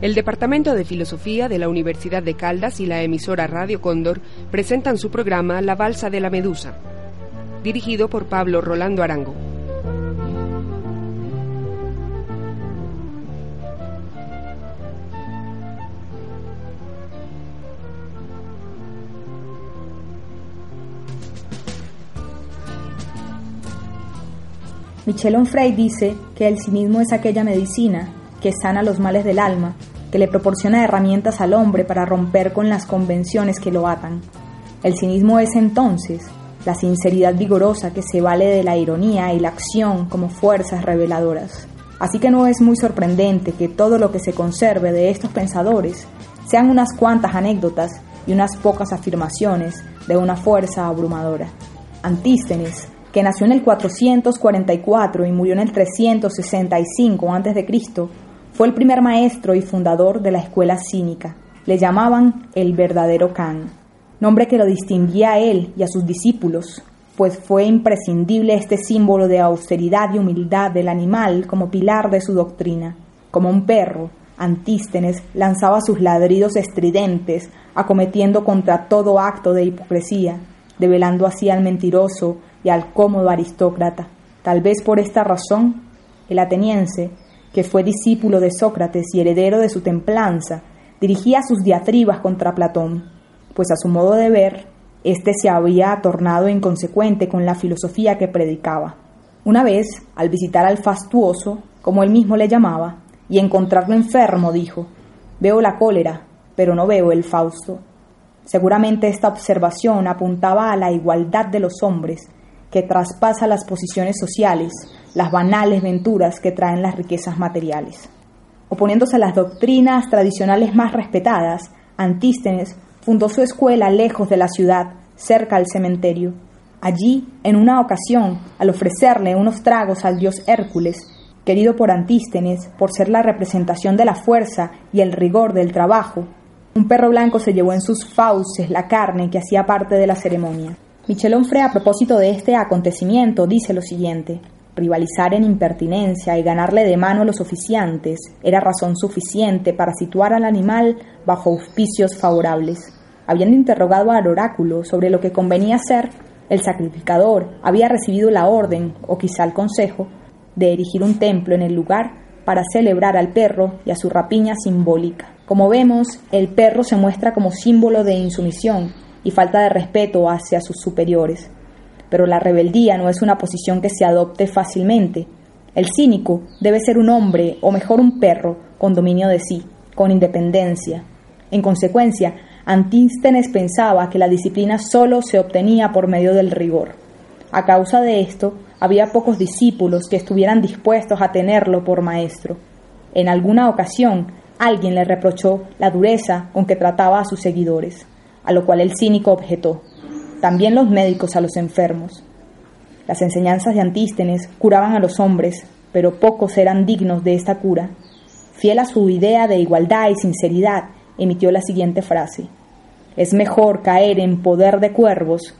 el Departamento de Filosofía de la Universidad de Caldas y la emisora Radio Cóndor presentan su programa La Balsa de la Medusa, dirigido por Pablo Rolando Arango. Michel Onfray dice que el cinismo es aquella medicina que sana los males del alma, que le proporciona herramientas al hombre para romper con las convenciones que lo atan. El cinismo es entonces la sinceridad vigorosa que se vale de la ironía y la acción como fuerzas reveladoras. Así que no es muy sorprendente que todo lo que se conserve de estos pensadores sean unas cuantas anécdotas y unas pocas afirmaciones de una fuerza abrumadora. Antístenes que nació en el 444 y murió en el 365 a.C., fue el primer maestro y fundador de la escuela cínica. Le llamaban el verdadero Khan, nombre que lo distinguía a él y a sus discípulos, pues fue imprescindible este símbolo de austeridad y humildad del animal como pilar de su doctrina. Como un perro, Antístenes lanzaba sus ladridos estridentes, acometiendo contra todo acto de hipocresía, develando así al mentiroso y al cómodo aristócrata. Tal vez por esta razón, el ateniense, que fue discípulo de Sócrates y heredero de su templanza, dirigía sus diatribas contra Platón, pues a su modo de ver, éste se había tornado inconsecuente con la filosofía que predicaba. Una vez, al visitar al fastuoso, como él mismo le llamaba, y encontrarlo enfermo, dijo, Veo la cólera, pero no veo el Fausto. Seguramente esta observación apuntaba a la igualdad de los hombres que traspasa las posiciones sociales, las banales venturas que traen las riquezas materiales. Oponiéndose a las doctrinas tradicionales más respetadas, Antístenes fundó su escuela lejos de la ciudad, cerca al cementerio. Allí, en una ocasión, al ofrecerle unos tragos al dios Hércules, querido por Antístenes por ser la representación de la fuerza y el rigor del trabajo, un perro blanco se llevó en sus fauces la carne que hacía parte de la ceremonia. Michel Onfray a propósito de este acontecimiento dice lo siguiente. Rivalizar en impertinencia y ganarle de mano a los oficiantes era razón suficiente para situar al animal bajo auspicios favorables. Habiendo interrogado al oráculo sobre lo que convenía hacer, el sacrificador había recibido la orden, o quizá el consejo, de erigir un templo en el lugar para celebrar al perro y a su rapiña simbólica. Como vemos, el perro se muestra como símbolo de insumisión, y falta de respeto hacia sus superiores. Pero la rebeldía no es una posición que se adopte fácilmente. El cínico debe ser un hombre, o mejor un perro, con dominio de sí, con independencia. En consecuencia, Antístenes pensaba que la disciplina solo se obtenía por medio del rigor. A causa de esto, había pocos discípulos que estuvieran dispuestos a tenerlo por maestro. En alguna ocasión, alguien le reprochó la dureza con que trataba a sus seguidores a lo cual el cínico objetó, también los médicos a los enfermos. Las enseñanzas de Antístenes curaban a los hombres, pero pocos eran dignos de esta cura. Fiel a su idea de igualdad y sinceridad, emitió la siguiente frase. Es mejor caer en poder de cuervos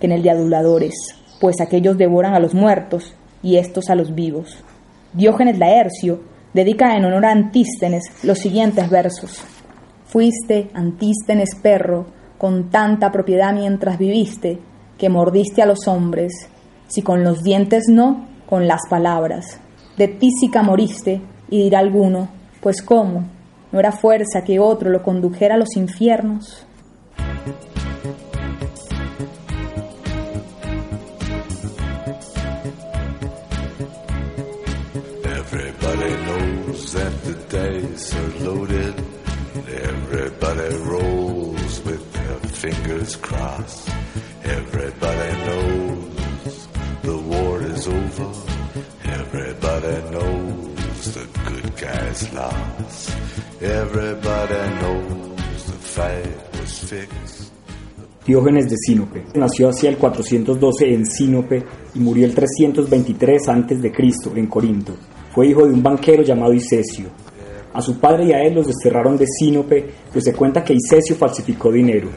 que en el de aduladores, pues aquellos devoran a los muertos y estos a los vivos. Diógenes Laercio dedica en honor a Antístenes los siguientes versos. Fuiste, Antístenes perro, con tanta propiedad mientras viviste, que mordiste a los hombres, si con los dientes no, con las palabras. De tísica moriste, y dirá alguno, pues cómo, no era fuerza que otro lo condujera a los infiernos. Fingers crossed. Everybody knows the war is over. Everybody knows the good guys lost. Everybody knows the fight was fixed. Diógenes de Sinope. Nació hacia el 412 en Sinope y murió el 323 a.C. en Corinto. Fue hijo de un banquero llamado Isesio. A su padre y a él los desterraron de Sinope, pues se cuenta que Isesio falsificó dinero.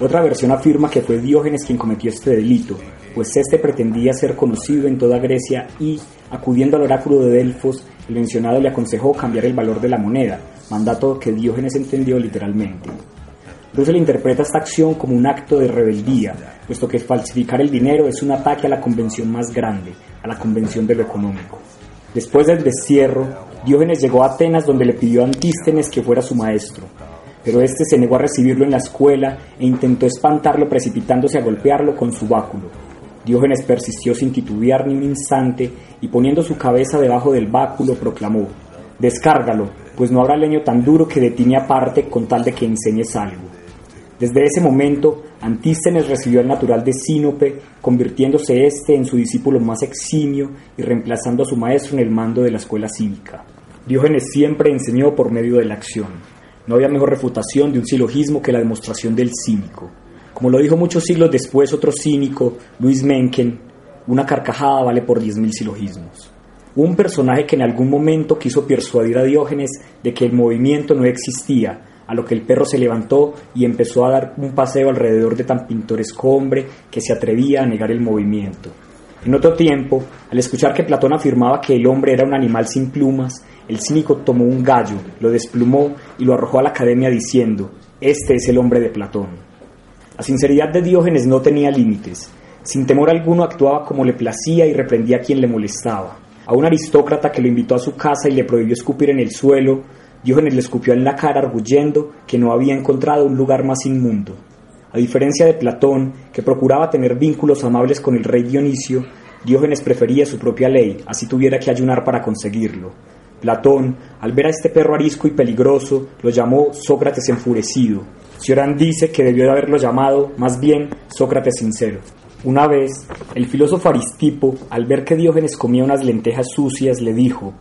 Otra versión afirma que fue Diógenes quien cometió este delito, pues este pretendía ser conocido en toda Grecia y, acudiendo al oráculo de Delfos, el mencionado le aconsejó cambiar el valor de la moneda, mandato que Diógenes entendió literalmente. Russell interpreta esta acción como un acto de rebeldía, puesto que falsificar el dinero es un ataque a la convención más grande, a la convención de lo económico. Después del destierro, Diógenes llegó a Atenas donde le pidió a Antístenes que fuera su maestro, pero este se negó a recibirlo en la escuela e intentó espantarlo precipitándose a golpearlo con su báculo. Diógenes persistió sin titubear ni un instante y poniendo su cabeza debajo del báculo proclamó, Descárgalo, pues no habrá leño tan duro que detine aparte con tal de que enseñes algo. Desde ese momento, Antístenes recibió al natural de Sinope, convirtiéndose éste en su discípulo más eximio y reemplazando a su maestro en el mando de la escuela cívica. Diógenes siempre enseñó por medio de la acción. No había mejor refutación de un silogismo que la demostración del cínico. Como lo dijo muchos siglos después otro cínico, Luis Mencken, una carcajada vale por diez mil silogismos. Un personaje que en algún momento quiso persuadir a Diógenes de que el movimiento no existía, a lo que el perro se levantó y empezó a dar un paseo alrededor de tan pintoresco hombre que se atrevía a negar el movimiento. En otro tiempo, al escuchar que Platón afirmaba que el hombre era un animal sin plumas, el cínico tomó un gallo, lo desplumó y lo arrojó a la academia diciendo, este es el hombre de Platón. La sinceridad de Diógenes no tenía límites. Sin temor alguno actuaba como le placía y reprendía a quien le molestaba. A un aristócrata que lo invitó a su casa y le prohibió escupir en el suelo, Diógenes le escupió en la cara arguyendo que no había encontrado un lugar más inmundo. A diferencia de Platón, que procuraba tener vínculos amables con el rey Dionisio, Diógenes prefería su propia ley, así tuviera que ayunar para conseguirlo. Platón, al ver a este perro arisco y peligroso, lo llamó Sócrates enfurecido. Cioran dice que debió de haberlo llamado, más bien, Sócrates sincero. Una vez, el filósofo Aristipo, al ver que Diógenes comía unas lentejas sucias, le dijo,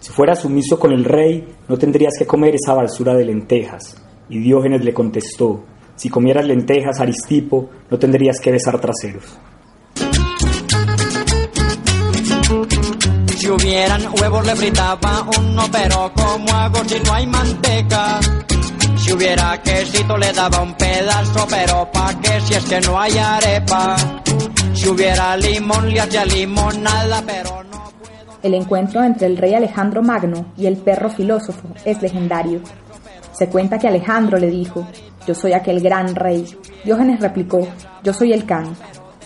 si fueras sumiso con el rey, no tendrías que comer esa basura de lentejas. Y Diógenes le contestó, si comieras lentejas, Aristipo, no tendrías que besar traseros. Si hubieran huevos le fritaba uno, pero como hago si no hay manteca? Si hubiera quesito le daba un pedazo, pero pa' qué si es que no hay arepa? Si hubiera limón le hacía limonada, pero no... El encuentro entre el rey Alejandro Magno y el perro filósofo es legendario. Se cuenta que Alejandro le dijo, yo soy aquel gran rey. Diógenes replicó, yo soy el can.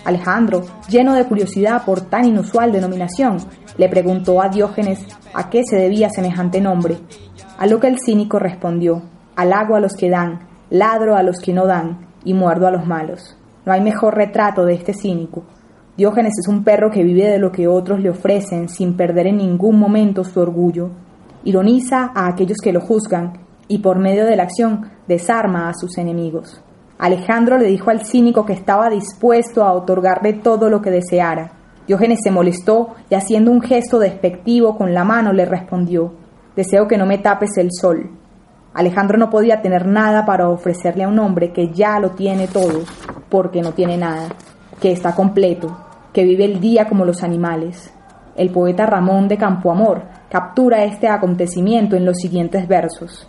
Alejandro, lleno de curiosidad por tan inusual denominación, le preguntó a Diógenes a qué se debía semejante nombre, a lo que el cínico respondió, halago a los que dan, ladro a los que no dan y muerdo a los malos. No hay mejor retrato de este cínico. Diógenes es un perro que vive de lo que otros le ofrecen sin perder en ningún momento su orgullo. Ironiza a aquellos que lo juzgan y por medio de la acción desarma a sus enemigos. Alejandro le dijo al cínico que estaba dispuesto a otorgarle todo lo que deseara. Diógenes se molestó y haciendo un gesto despectivo con la mano le respondió, Deseo que no me tapes el sol. Alejandro no podía tener nada para ofrecerle a un hombre que ya lo tiene todo, porque no tiene nada, que está completo, que vive el día como los animales. El poeta Ramón de Campoamor captura este acontecimiento en los siguientes versos.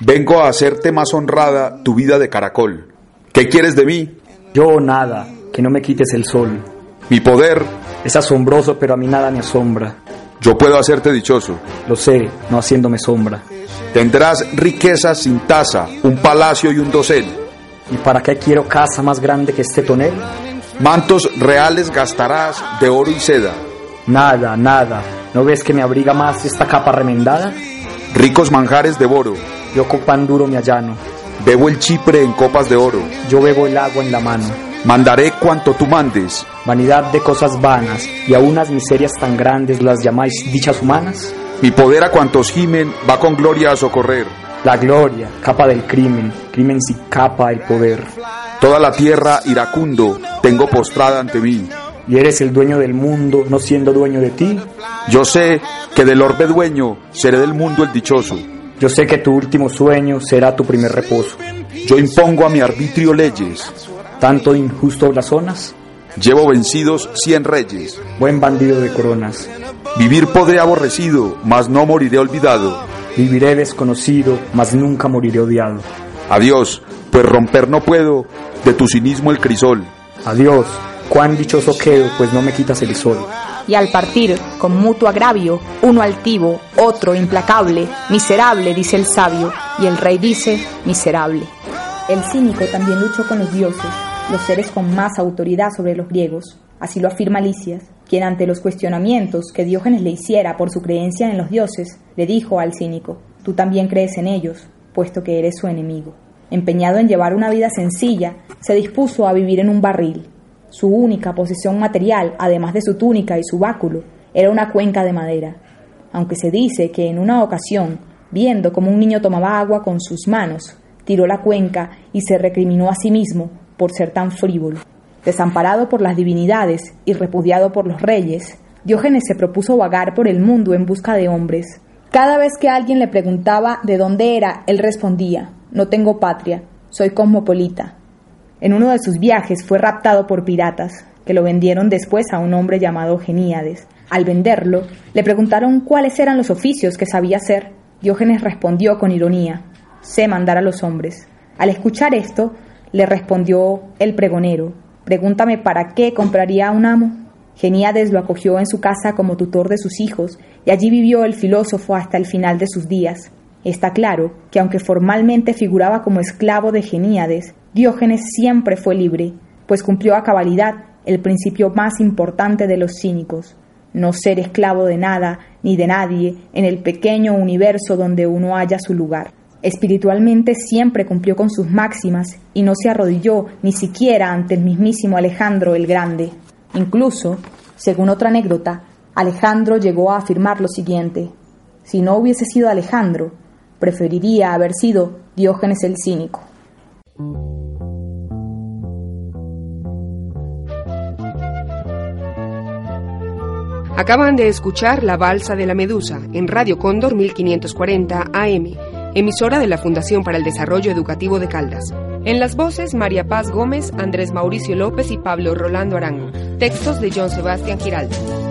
Vengo a hacerte más honrada tu vida de caracol. ¿Qué quieres de mí? Yo nada, que no me quites el sol. Mi poder es asombroso, pero a mí nada me asombra. Yo puedo hacerte dichoso. Lo sé, no haciéndome sombra. Tendrás riquezas sin tasa, un palacio y un dosel. ¿Y para qué quiero casa más grande que este tonel? Mantos reales gastarás de oro y seda. Nada, nada. ¿No ves que me abriga más esta capa remendada? Ricos manjares devoro. Yo con pan duro me allano. Bebo el chipre en copas de oro. Yo bebo el agua en la mano. Mandaré cuanto tú mandes. Vanidad de cosas vanas, y a unas miserias tan grandes las llamáis dichas humanas. Mi poder a cuantos gimen va con gloria a socorrer. La gloria, capa del crimen, crimen si capa el poder. Toda la tierra iracundo tengo postrada ante mí. Y eres el dueño del mundo, no siendo dueño de ti. Yo sé que del orbe dueño seré del mundo el dichoso. Yo sé que tu último sueño será tu primer reposo. Yo impongo a mi arbitrio leyes. Tanto injusto blasonas. Llevo vencidos cien reyes. Buen bandido de coronas. Vivir podré aborrecido, mas no moriré olvidado. Viviré desconocido, mas nunca moriré odiado. Adiós, pues romper no puedo de tu cinismo el crisol. Adiós, cuán dichoso quedo, pues no me quitas el sol. Y al partir, con mutuo agravio, uno altivo, otro implacable, miserable, dice el sabio, y el rey dice, miserable. El cínico también luchó con los dioses, los seres con más autoridad sobre los griegos. Así lo afirma Licias, quien ante los cuestionamientos que Diógenes le hiciera por su creencia en los dioses, le dijo al cínico, tú también crees en ellos, puesto que eres su enemigo. Empeñado en llevar una vida sencilla, se dispuso a vivir en un barril. Su única posesión material, además de su túnica y su báculo, era una cuenca de madera. Aunque se dice que en una ocasión, viendo como un niño tomaba agua con sus manos, tiró la cuenca y se recriminó a sí mismo por ser tan frívolo. Desamparado por las divinidades y repudiado por los reyes, Diógenes se propuso vagar por el mundo en busca de hombres. Cada vez que alguien le preguntaba de dónde era, él respondía, no tengo patria, soy cosmopolita. En uno de sus viajes fue raptado por piratas, que lo vendieron después a un hombre llamado Geníades. Al venderlo, le preguntaron cuáles eran los oficios que sabía hacer. Diógenes respondió con ironía, sé mandar a los hombres. Al escuchar esto, le respondió el pregonero, pregúntame para qué compraría a un amo. Geníades lo acogió en su casa como tutor de sus hijos, y allí vivió el filósofo hasta el final de sus días. Está claro que aunque formalmente figuraba como esclavo de Geníades, Diógenes siempre fue libre, pues cumplió a cabalidad el principio más importante de los cínicos, no ser esclavo de nada ni de nadie en el pequeño universo donde uno halla su lugar. Espiritualmente siempre cumplió con sus máximas y no se arrodilló ni siquiera ante el mismísimo Alejandro el Grande. Incluso, según otra anécdota, Alejandro llegó a afirmar lo siguiente, si no hubiese sido Alejandro, preferiría haber sido Diógenes el Cínico. Acaban de escuchar La Balsa de la Medusa en Radio Cóndor 1540 AM, emisora de la Fundación para el Desarrollo Educativo de Caldas. En las voces María Paz Gómez, Andrés Mauricio López y Pablo Rolando Arango. Textos de John Sebastián Giraldo.